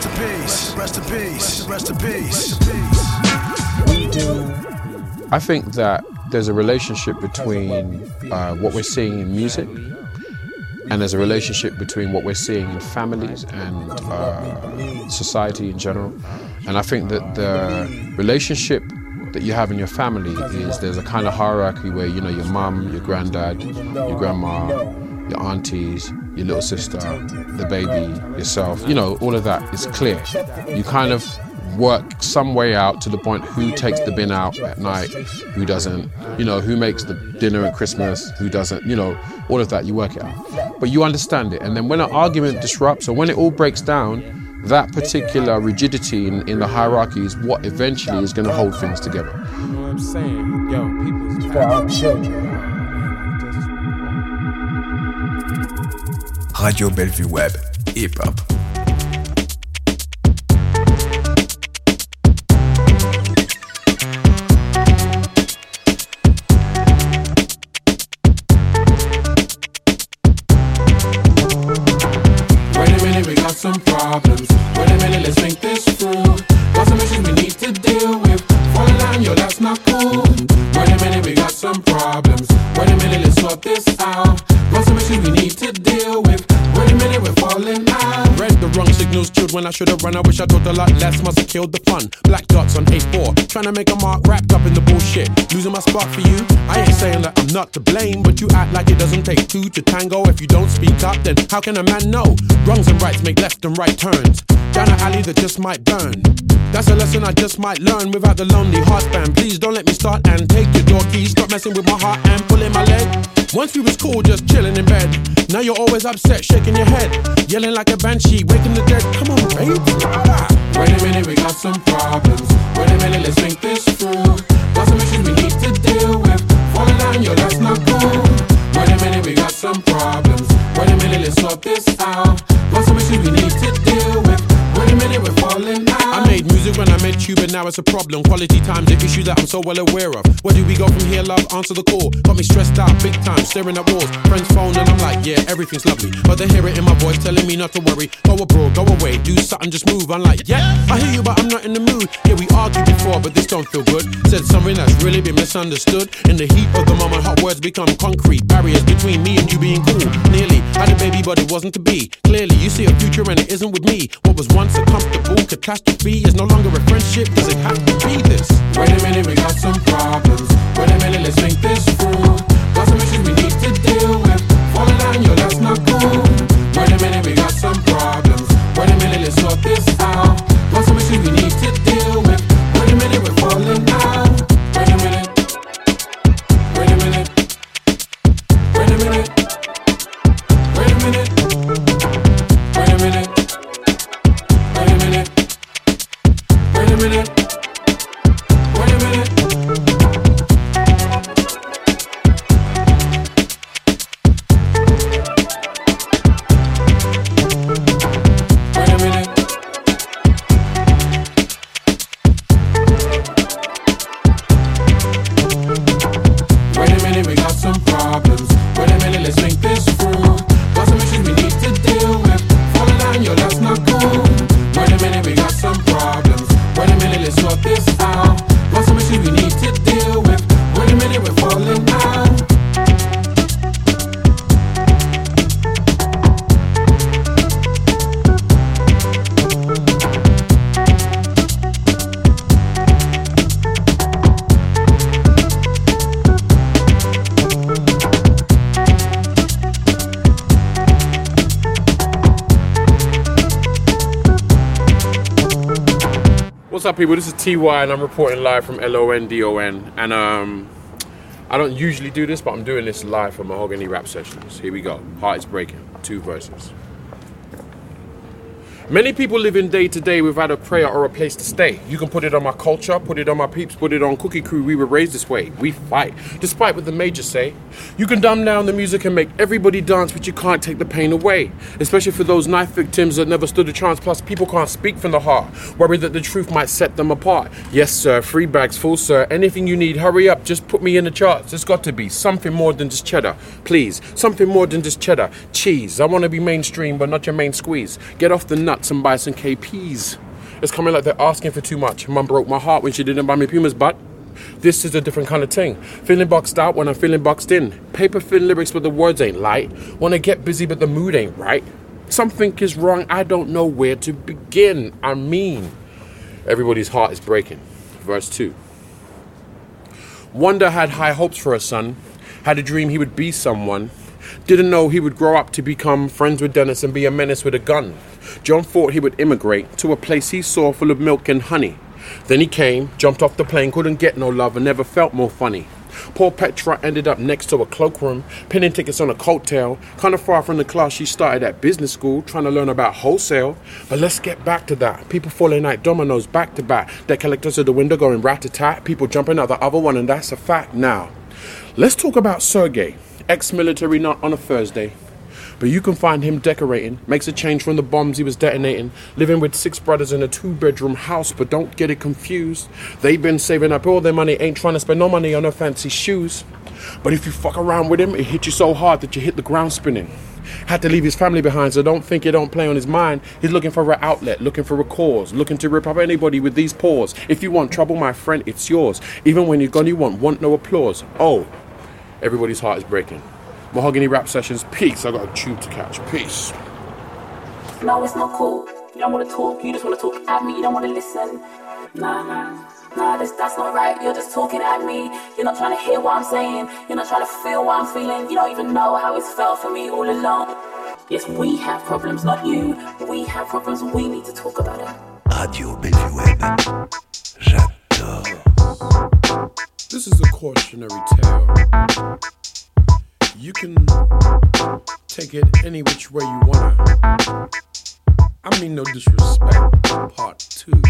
Rest in peace. Rest in peace. Rest in peace. I think that there's a relationship between uh, what we're seeing in music and there's a relationship between what we're seeing in families and uh, society in general. And I think that the relationship that you have in your family is there's a kind of hierarchy where you know your mum, your granddad, your grandma, your aunties, your little sister, the baby, yourself. You know, all of that is clear. You kind of work some way out to the point who takes the bin out at night, who doesn't, you know, who makes the dinner at Christmas, who doesn't, you know, all of that, you work it out. But you understand it. And then when an argument disrupts or when it all breaks down, that particular rigidity in, in the hierarchy is what eventually is going to hold things together. You know what I'm saying? Yo, people's Radio Bellevue Web. Hip hop. I wish I talked a lot less, must have killed the fun. Black dots on A4, trying to make a mark wrapped up in the bullshit. Losing my spot for you, I ain't saying that I'm not to blame, but you act like it doesn't take two to tango. If you don't speak up, then how can a man know? Wrongs and rights make left and right turns. Down an alley that just might burn. That's a lesson I just might learn without the lonely heartband. Please don't let me start and take your door keys. Stop messing with my heart and pulling my leg. Once we was cool, just chilling in bed. Now you're always upset, shaking your head, yelling like a banshee, waking the dead. Come on, babe. Wait a minute, we got some problems. Wait a minute, let's think this it's a problem. Quality time's the issue that I'm so well aware of. Where do we go from here, love? Answer the call. Got me stressed out, big time, staring at walls. Friends phone, and I'm like, yeah, everything's lovely. But they hear it in my voice, telling me not to worry. Go abroad, go away, do something, just move. I'm like, yeah, I hear you, but I'm not in the mood. Yeah, we argued before, but this don't feel good. Said something that's really been misunderstood. In the heat of the moment, hot words become concrete. Barriers between me and you being cool. Nearly had a baby, but it wasn't to be. Clearly, you see a future and it isn't with me. What was once a comfortable catastrophe is no longer a friendship. Does have to be this? Wait a minute, we got some problems. Wait a minute, let's think this through. Got some issues we need to deal with. Fall in line, yo, that's not cool. People? This is TY, and I'm reporting live from LONDON. And um, I don't usually do this, but I'm doing this live for Mahogany Rap Sessions. Here we go. Heart is breaking. Two verses. Many people living day to day without a prayer or a place to stay. You can put it on my culture, put it on my peeps, put it on Cookie Crew. We were raised this way. We fight, despite what the majors say. You can dumb down the music and make everybody dance, but you can't take the pain away. Especially for those knife victims that never stood a chance. Plus, people can't speak from the heart, worried that the truth might set them apart. Yes, sir, free bags full, sir. Anything you need, hurry up. Just put me in the charts. There's got to be something more than just cheddar, please. Something more than just cheddar. Cheese. I want to be mainstream, but not your main squeeze. Get off the nuts and buy some KPs. It's coming like they're asking for too much. Mum broke my heart when she didn't buy me Pumas, but this is a different kind of thing. Feeling boxed out when I'm feeling boxed in. Paper thin lyrics, but the words ain't light. Wanna get busy, but the mood ain't right. Something is wrong, I don't know where to begin. I mean, everybody's heart is breaking. Verse 2. Wonder had high hopes for a son, had a dream he would be someone. Didn't know he would grow up to become friends with Dennis and be a menace with a gun. John thought he would immigrate to a place he saw full of milk and honey. Then he came, jumped off the plane, couldn't get no love, and never felt more funny. Poor Petra ended up next to a cloakroom, pinning tickets on a coattail, kind of far from the class she started at business school, trying to learn about wholesale. But let's get back to that. People falling like dominoes back to back. Debt collectors at the window going rat a tat. People jumping out the other one, and that's a fact now. Let's talk about Sergey, ex military, not on a Thursday. But you can find him decorating, makes a change from the bombs he was detonating, living with six brothers in a two bedroom house, but don't get it confused. They've been saving up all their money, ain't trying to spend no money on no fancy shoes. But if you fuck around with him, it hit you so hard that you hit the ground spinning. Had to leave his family behind, so don't think it don't play on his mind. He's looking for an outlet, looking for a cause, looking to rip up anybody with these paws. If you want trouble, my friend, it's yours. Even when you're gone, you want want no applause. Oh, everybody's heart is breaking. Mahogany Rap Sessions, peace. I got a tube to catch. Peace. No, it's not cool. You don't want to talk. You just want to talk at me. You don't want to listen. Nah, nah. Nah, this, that's not right. You're just talking at me. You're not trying to hear what I'm saying. You're not trying to feel what I'm feeling. You don't even know how it's felt for me all along. Yes, we have problems, not you. We have problems. We need to talk about it. Radio Bellevue Web. This is a cautionary tale. You can take it any which way you wanna. I mean, no disrespect. Part two.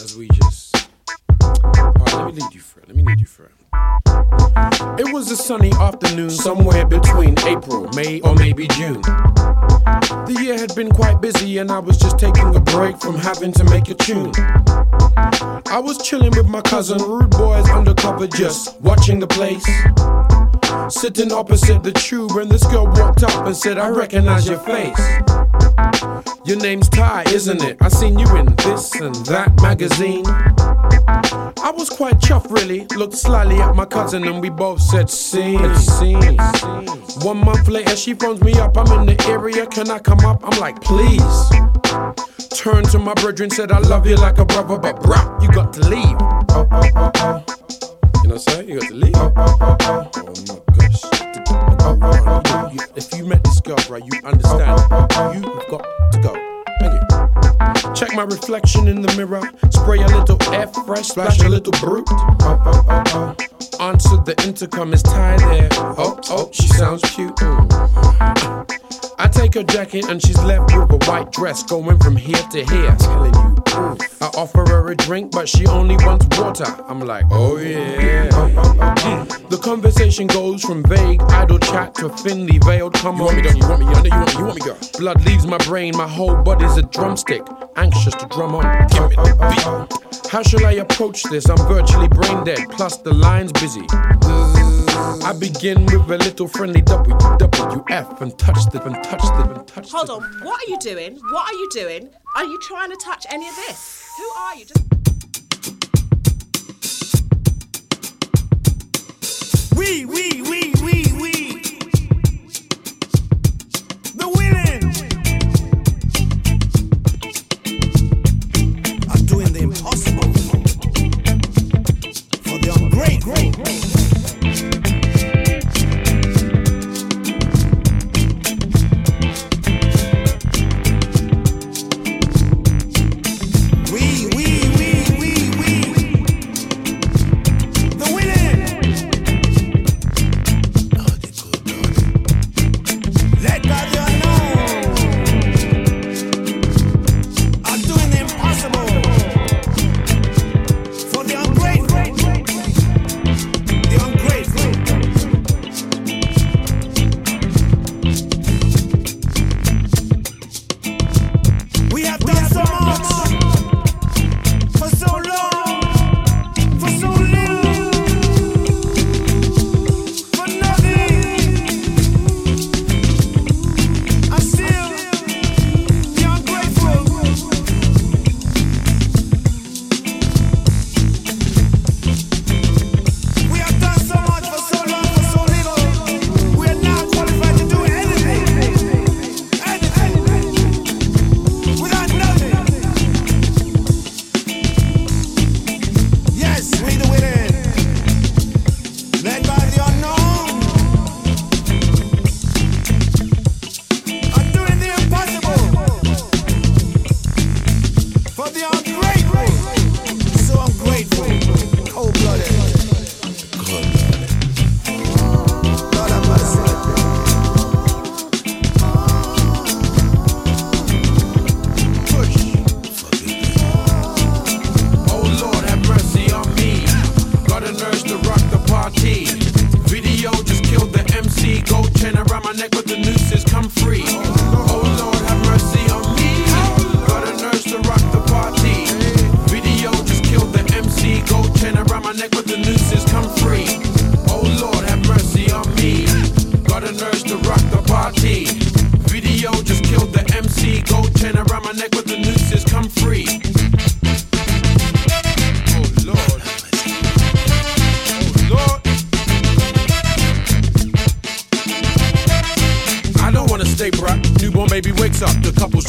As we just. Alright, let me lead you through. Let me lead you through. It was a sunny afternoon somewhere between April, May, or maybe June. The year had been quite busy, and I was just taking a break from having to make a tune. I was chilling with my cousin, rude boys undercover, just watching the place. Sitting opposite the tube, and this girl walked up and said, I recognize your face. Your name's Ty, isn't it? I seen you in this and that magazine. I was quite chuffed, really. Looked slyly at my cousin, and then we both said, Scene. One month later, she phones me up. I'm in the area. Can I come up? I'm like, Please. Turned to my brethren, and said, I love you like a brother, but bruh, you got to leave. Oh, oh, oh, oh. You know what I'm saying? You got to leave. Oh, oh, oh, oh. oh my gosh. Oh. You- If you met this girl, right, you understand. You've got to go. Thank you. Check my reflection in the mirror. Spray a little air fresh, splash a little brute. Oh, oh, oh, oh. Answer the intercom, it's Ty there? Oh, oh, she sounds cute. Mm. I take her jacket and she's left with a white dress going from here to here. Telling you. I offer her a drink, but she only wants water. I'm like, oh yeah. The conversation goes from vague, idle chat to thinly veiled. Come you on, want me, don't you want me? You want me? You want me, girl? Blood leaves my brain, my whole body's a drumstick, anxious to drum on. Give me the beat. How shall I approach this? I'm virtually brain dead, plus the line's busy. I begin with a little friendly WWF and touch the and touch the and touch Hold the. on, what are you doing? What are you doing? Are you trying to touch any of this? Who are you? Just We, we, we, we, we.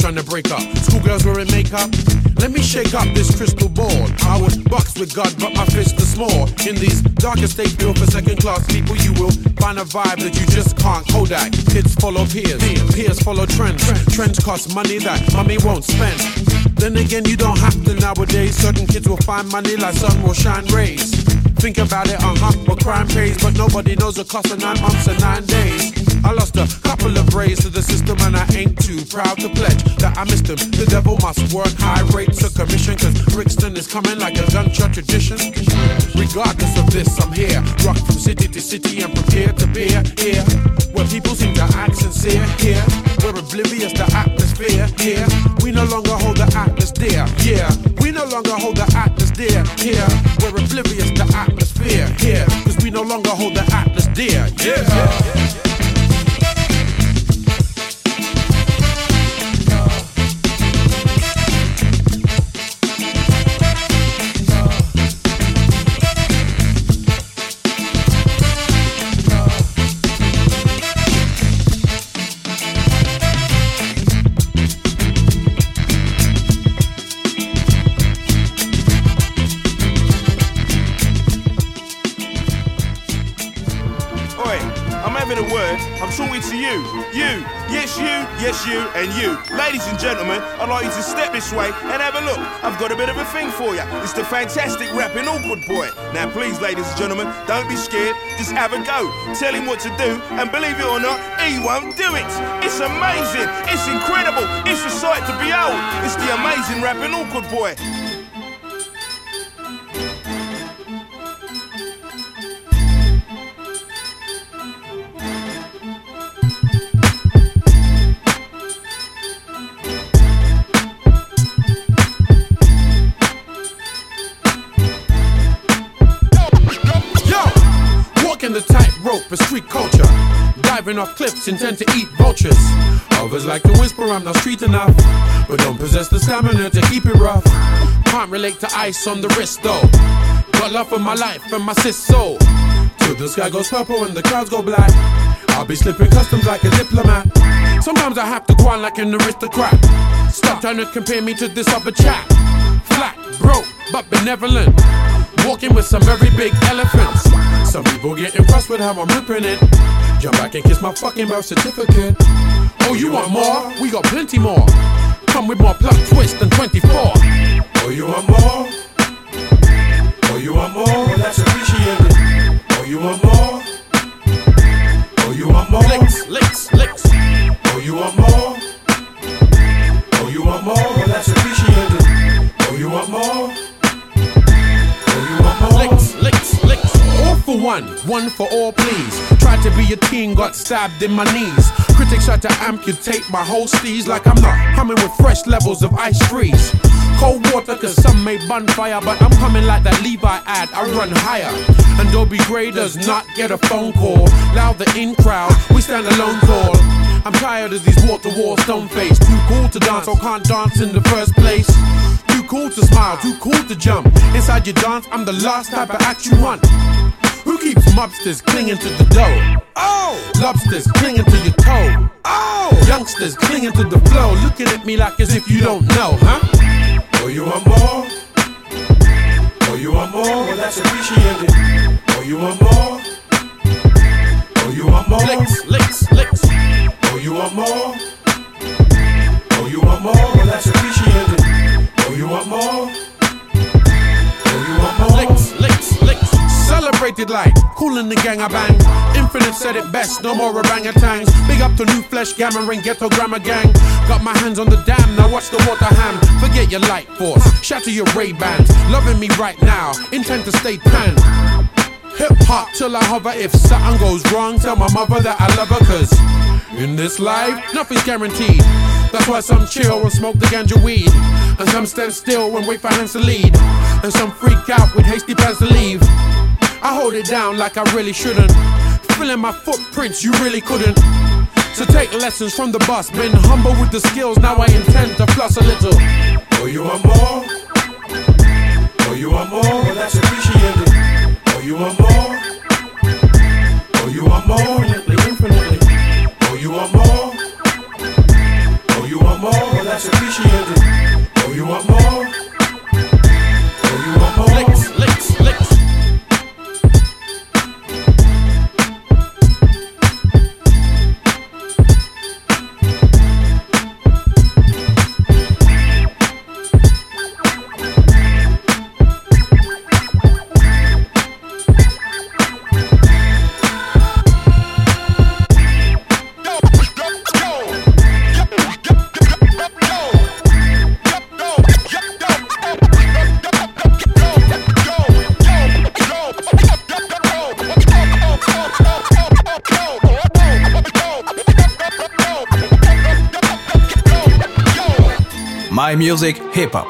Trying to break up. Schoolgirls wearing makeup. Let me shake up this crystal ball. I was boxed with God, but my fist is small. In these darker states built for second class people, you will find a vibe that you just can't. Kodak, kids follow peers, peers follow trends. Trends cost money that mommy won't spend. Then again, you don't have to nowadays. Certain kids will find money like sun will shine rays. Think about it, uh huh, what crime pays, but nobody knows the cost of nine months and nine days. I lost a couple of rays to the system and I ain't too proud to pledge that I missed them. The devil must work high rates of commission cause Brixton is coming like a gunshot tradition. Regardless of this, I'm here. Rock from city to city and from peer to peer. Here, where people seem to act sincere. Here, we're oblivious to atmosphere. Here, we no longer hold the dear. Yeah, we no longer hold the dear. Here, we're oblivious to atmosphere. Here, cause we no longer hold the atlas dear. Yeah. Oi, talking to you. You. Yes, you. Yes, you. And you. Ladies and gentlemen, I'd like you to step this way and have a look. I've got a bit of a thing for you. It's the fantastic rapping awkward boy. Now, please, ladies and gentlemen, don't be scared. Just have a go. Tell him what to do, and believe it or not, he won't do it. It's amazing. It's incredible. It's a sight to behold. It's the amazing rapping awkward boy. Of street culture. Diving off cliffs, intend to eat vultures. Others like to whisper, I'm not street enough. But don't possess the stamina to keep it rough. Can't relate to ice on the wrist though. Got love for my life and my sis soul. Till the sky goes purple and the clouds go black. I'll be slipping customs like a diplomat. Sometimes I have to go on like an aristocrat. Stop trying to compare me to this other chap. Flat, broke, but benevolent. Walking with some very big elephants. Some people get impressed with how I'm ripping it. Jump back and kiss my fucking birth certificate. Oh, you want more? We got plenty more. Come with more plot twist than 24. Oh, you want more? Oh, you want more? Well, that's appreciated. Oh, you want more? Oh, you want more? Licks, licks, licks. Oh, you want more? One, one for all, please. Tried to be a teen, got stabbed in my knees. Critics tried to amputate my whole steez like I'm not coming with fresh levels of ice freeze. Cold water, cause some may bonfire, but I'm coming like that Levi ad, I run higher. And Dobie Gray does not get a phone call. Loud the in crowd, we stand alone tall. I'm tired of these wall to wall stone face. Too cool to dance, or can't dance in the first place. Too cool to smile, too cool to jump. Inside your dance, I'm the last type of act you want. Keeps mobsters clinging to the dough? Oh! Lobsters clinging to your toe. Oh! Youngsters clinging to the flow, looking at me like as if you don't know, huh? Oh, you want more? Oh, you want more? Well, that's appreciated. Oh, you want more? Oh, you want more? Licks, licks, licks. The gang I bang. Infinite said it best, no more orangutans. Big up to new flesh, gamma ring, ghetto grammar gang. Got my hands on the dam, now watch the water ham. Forget your light force, shatter your Ray Bans. Loving me right now, intend to stay tan. Hip hop till I hover. If something goes wrong, tell my mother that I love her. Cause In this life, nothing's guaranteed. That's why some chill and smoke the ganja weed. And some stand still and wait for hands to lead. And some freak out with hasty plans to leave. I hold it down like I really shouldn't. Filling my footprints, you really couldn't. So take lessons from the boss. Been humble with the skills, now I intend to floss a little. Oh, you want more? Oh, you want more? My music, hip hop.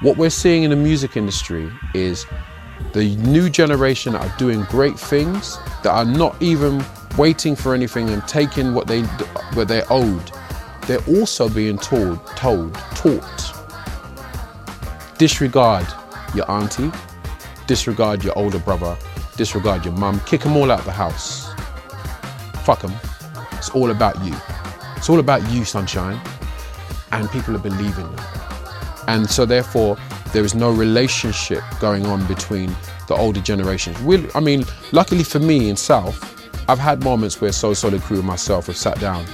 What we're seeing in the music industry is the new generation that are doing great things that are not even waiting for anything and taking what they what they're owed. They're also being told, told, taught. Disregard your auntie, disregard your older brother, disregard your mum, kick them all out of the house. Fuck them. It's all about you. It's all about you, sunshine. And people are believing you. And so therefore, there is no relationship going on between the older generations. We, I mean, luckily for me in South, I've had moments where So Solid Crew and myself have sat down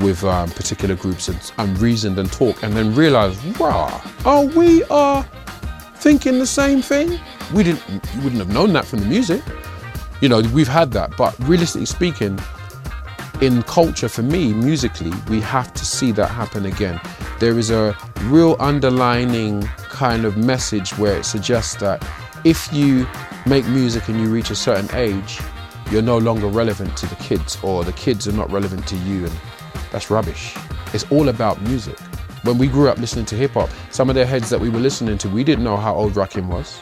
with um, particular groups and, and reasoned and talked and then realized, wow, are we are thinking the same thing? We didn't, you wouldn't have known that from the music. You know, we've had that, but realistically speaking, in culture for me, musically, we have to see that happen again. There is a real underlining kind of message where it suggests that if you make music and you reach a certain age, you're no longer relevant to the kids, or the kids are not relevant to you, and that's rubbish. It's all about music. When we grew up listening to hip hop, some of the heads that we were listening to, we didn't know how old Rakim was.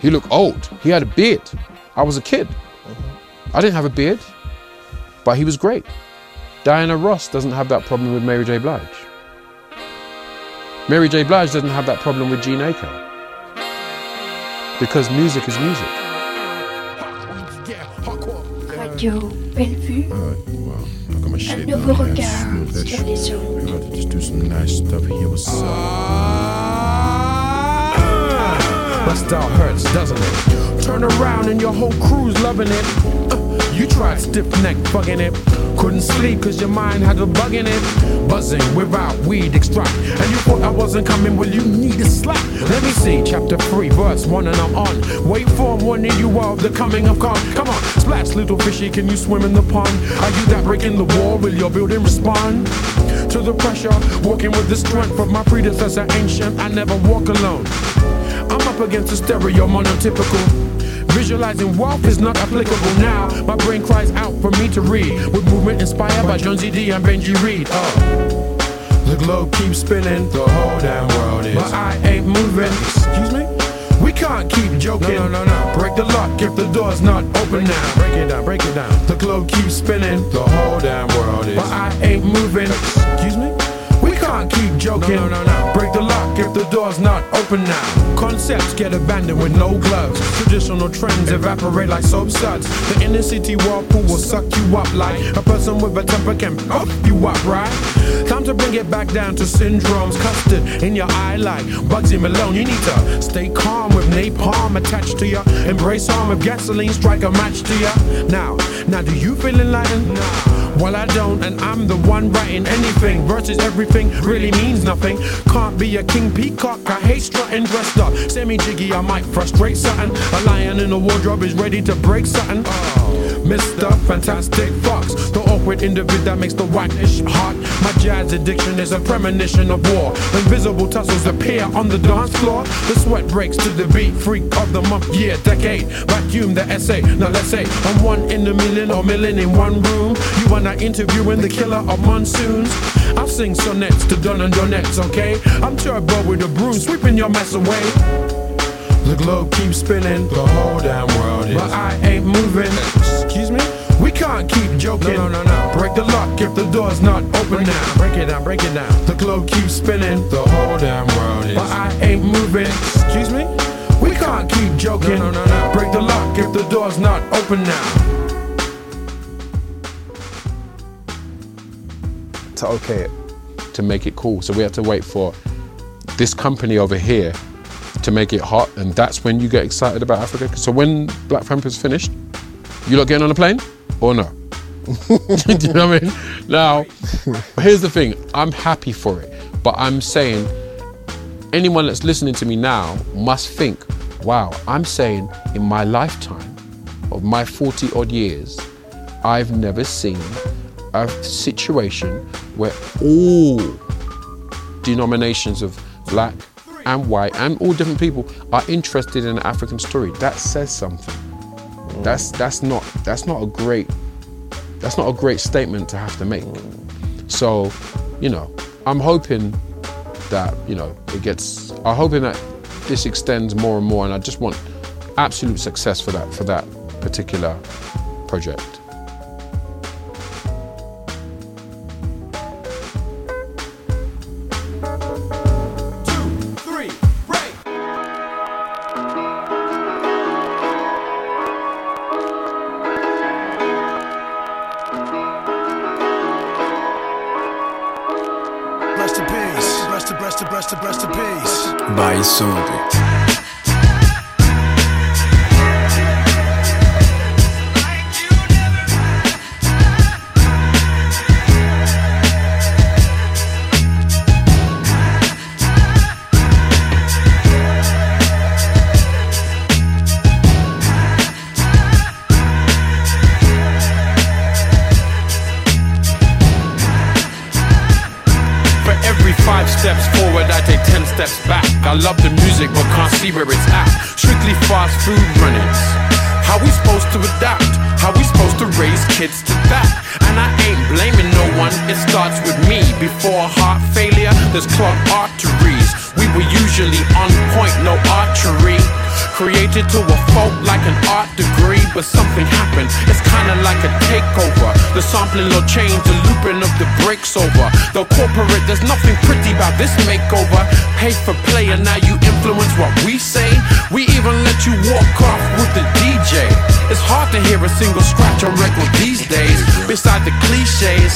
He looked old. He had a beard. I was a kid. I didn't have a beard, but he was great. Diana Ross doesn't have that problem with Mary J. Blige. Mary J. Blige doesn't have that problem with Gene Aitken. Because music is music. Radio Bellevue. Un nouveau regard sur les ondes. Just do some nice stuff here. What's up? Ah! My style hurts, doesn't it? Turn around and your whole crew's loving it. You tried stiff neck fucking it. Couldn't sleep cause your mind had a bug in it. Buzzing without weed extract. And you thought I wasn't coming, well, you need a slap. Let me see, chapter 3, verse 1, and I'm on. Wait for warning you of the coming of God. Come on, splash, little fishy, can you swim in the pond? Are you that breaking the wall? Will your building respond? To the pressure, walking with the strength of my predecessor, ancient. I never walk alone. I'm up against a stereo monotypical. Visualizing wealth is not applicable now. My brain cries out for me to read. With movement inspired by Jonzi D and Benji Reid. Oh. The globe keeps spinning, the whole damn world is. But I ain't moving. Excuse me? We can't keep joking. No, no, no, no. Break the lock if the door's not open now. Break it down, break it down. The globe keeps spinning, the whole damn world is. But I ain't moving. Excuse me? We can't keep joking. No, no, no, no. Break the lock if the door's not open now. Concepts get abandoned with no gloves. Traditional trends evaporate like soap suds. The inner city whirlpool will suck you up like a person with a temper can puff you up, right? Time to bring it back down to syndromes. Custard in your eye like Bugsy Malone. You need to stay calm with napalm attached to you. Embrace harm with gasoline, strike a match to you. Now, now do you feel enlightened? Nah. Well, I don't, and I'm the one writing anything versus everything really means nothing. Can't be a king peacock, I hate strutting dressed up. Semi jiggy, I might frustrate something. A lion in a wardrobe is ready to break something. Mr. Fantastic Fox, the awkward individ that makes the whackness hot. My jazz addiction is a premonition of war. Invisible tussles appear on the dance floor. The sweat breaks to the beat. Freak of the month, year, decade. Vacuum the essay. Now let's say I'm one in a million or million in one room. You and I interviewing the killer of monsoons. I'll sing sonnets to Don and Donettes, okay? I'm turbo with a broom, sweeping your mess away. The globe keeps spinning, the whole damn world is. But I ain't moving. Excuse me? We can't keep joking. No, no, no, no. Break the lock if the door's not open now. Break it down, break it down. The globe keeps spinning, the whole damn world is. But I ain't moving. Excuse me? We can't keep joking. No, no, no, no. Break the lock if the door's not open now. to okay it, to make it cool. So we had to wait for this company over here to make it hot, and that's when you get excited about Africa. So when Black Panther's finished, you lot getting on a plane or no? Do you know what I mean? Now, here's the thing. I'm happy for it, but I'm saying anyone that's listening to me now must think, wow, I'm saying in my lifetime of my 40 odd years, I've never seen a situation where all denominations of black and white and all different people are interested in an African story. That says something. That's that's not that's not a great that's not a great statement to have to make. So, you know, I'm hoping that, you know, it gets I'm hoping that this extends more and more and I just want absolute success for that for that particular project. By back. I love the music, but can't see where it's at. Strictly fast food runnings. How we supposed to adapt? How we supposed to raise kids to that? And I ain't blaming no one, it starts with me. Before heart failure, there's clogged arteries. We were usually on point, no archery. Created to a fault like an art degree, but something happened. It's kinda like a takeover. The sampling law changed, the looping of the breaks over. The corporate, there's nothing pretty about this makeover. Pay for play, and now you influence what we say. We even let you walk off with the DJ. It's hard to hear a single scratch on record these days. Beside the cliches,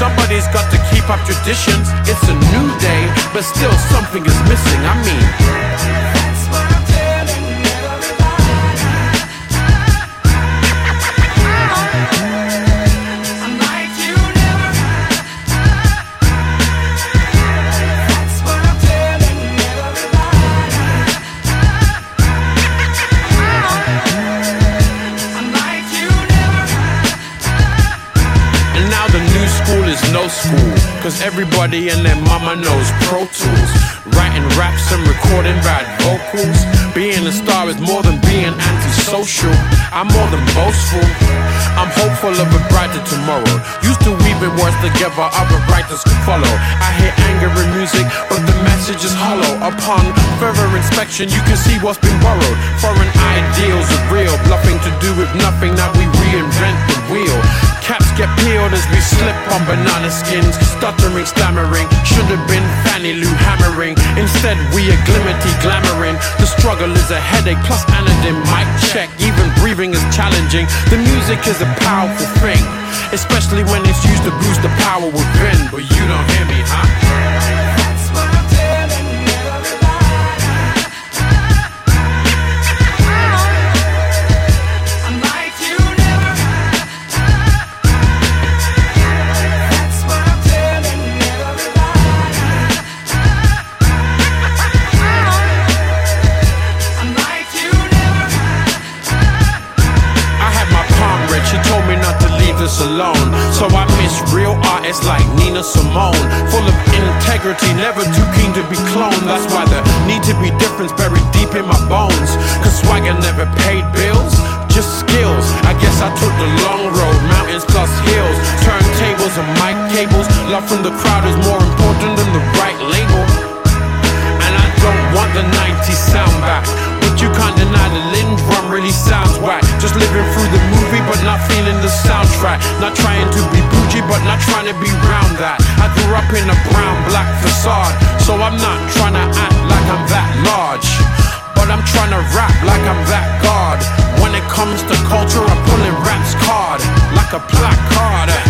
somebody's got to keep up traditions. It's a new day, but still something is missing. I mean. And their mama knows Pro Tools. Writing raps and recording bad vocals. Being a star is more than being antisocial. I'm more than boastful. I'm hopeful of a brighter tomorrow. Used to weaving words together, other writers could follow. I hear anger in music, but the message is hollow. Upon further inspection, you can see what's been borrowed. Foreign ideals are real, bluffing to do with nothing. Now we reinvent the wheel. Caps get peeled as we slip on banana skins. Stuttering, stammering, should have been Fannie Lou hammering. Instead, we are glimmerty glamoring. The struggle is a headache, plus anodyne. Mic check, even breathing is challenging. The music is a powerful thing, especially when it's used to boost the power within. But you don't hear integrity, never too keen to be cloned. That's why the need to be difference buried deep in my bones. Cause swagger never paid bills, just skills. I guess I took the long road, mountains plus hills, turntables and mic cables. Love from the crowd is more important than the right label. And I don't want the 90s sound back. But you can't deny the Linn drum really sounds right. Just living through the movie, but not feeling the soundtrack. Not trying to be bougie, but not trying to be round that. I grew up in a brown black facade, so I'm not trying to act like I'm that large. But I'm trying to rap like I'm that god. When it comes to culture, I'm pulling raps card like a placard. Radio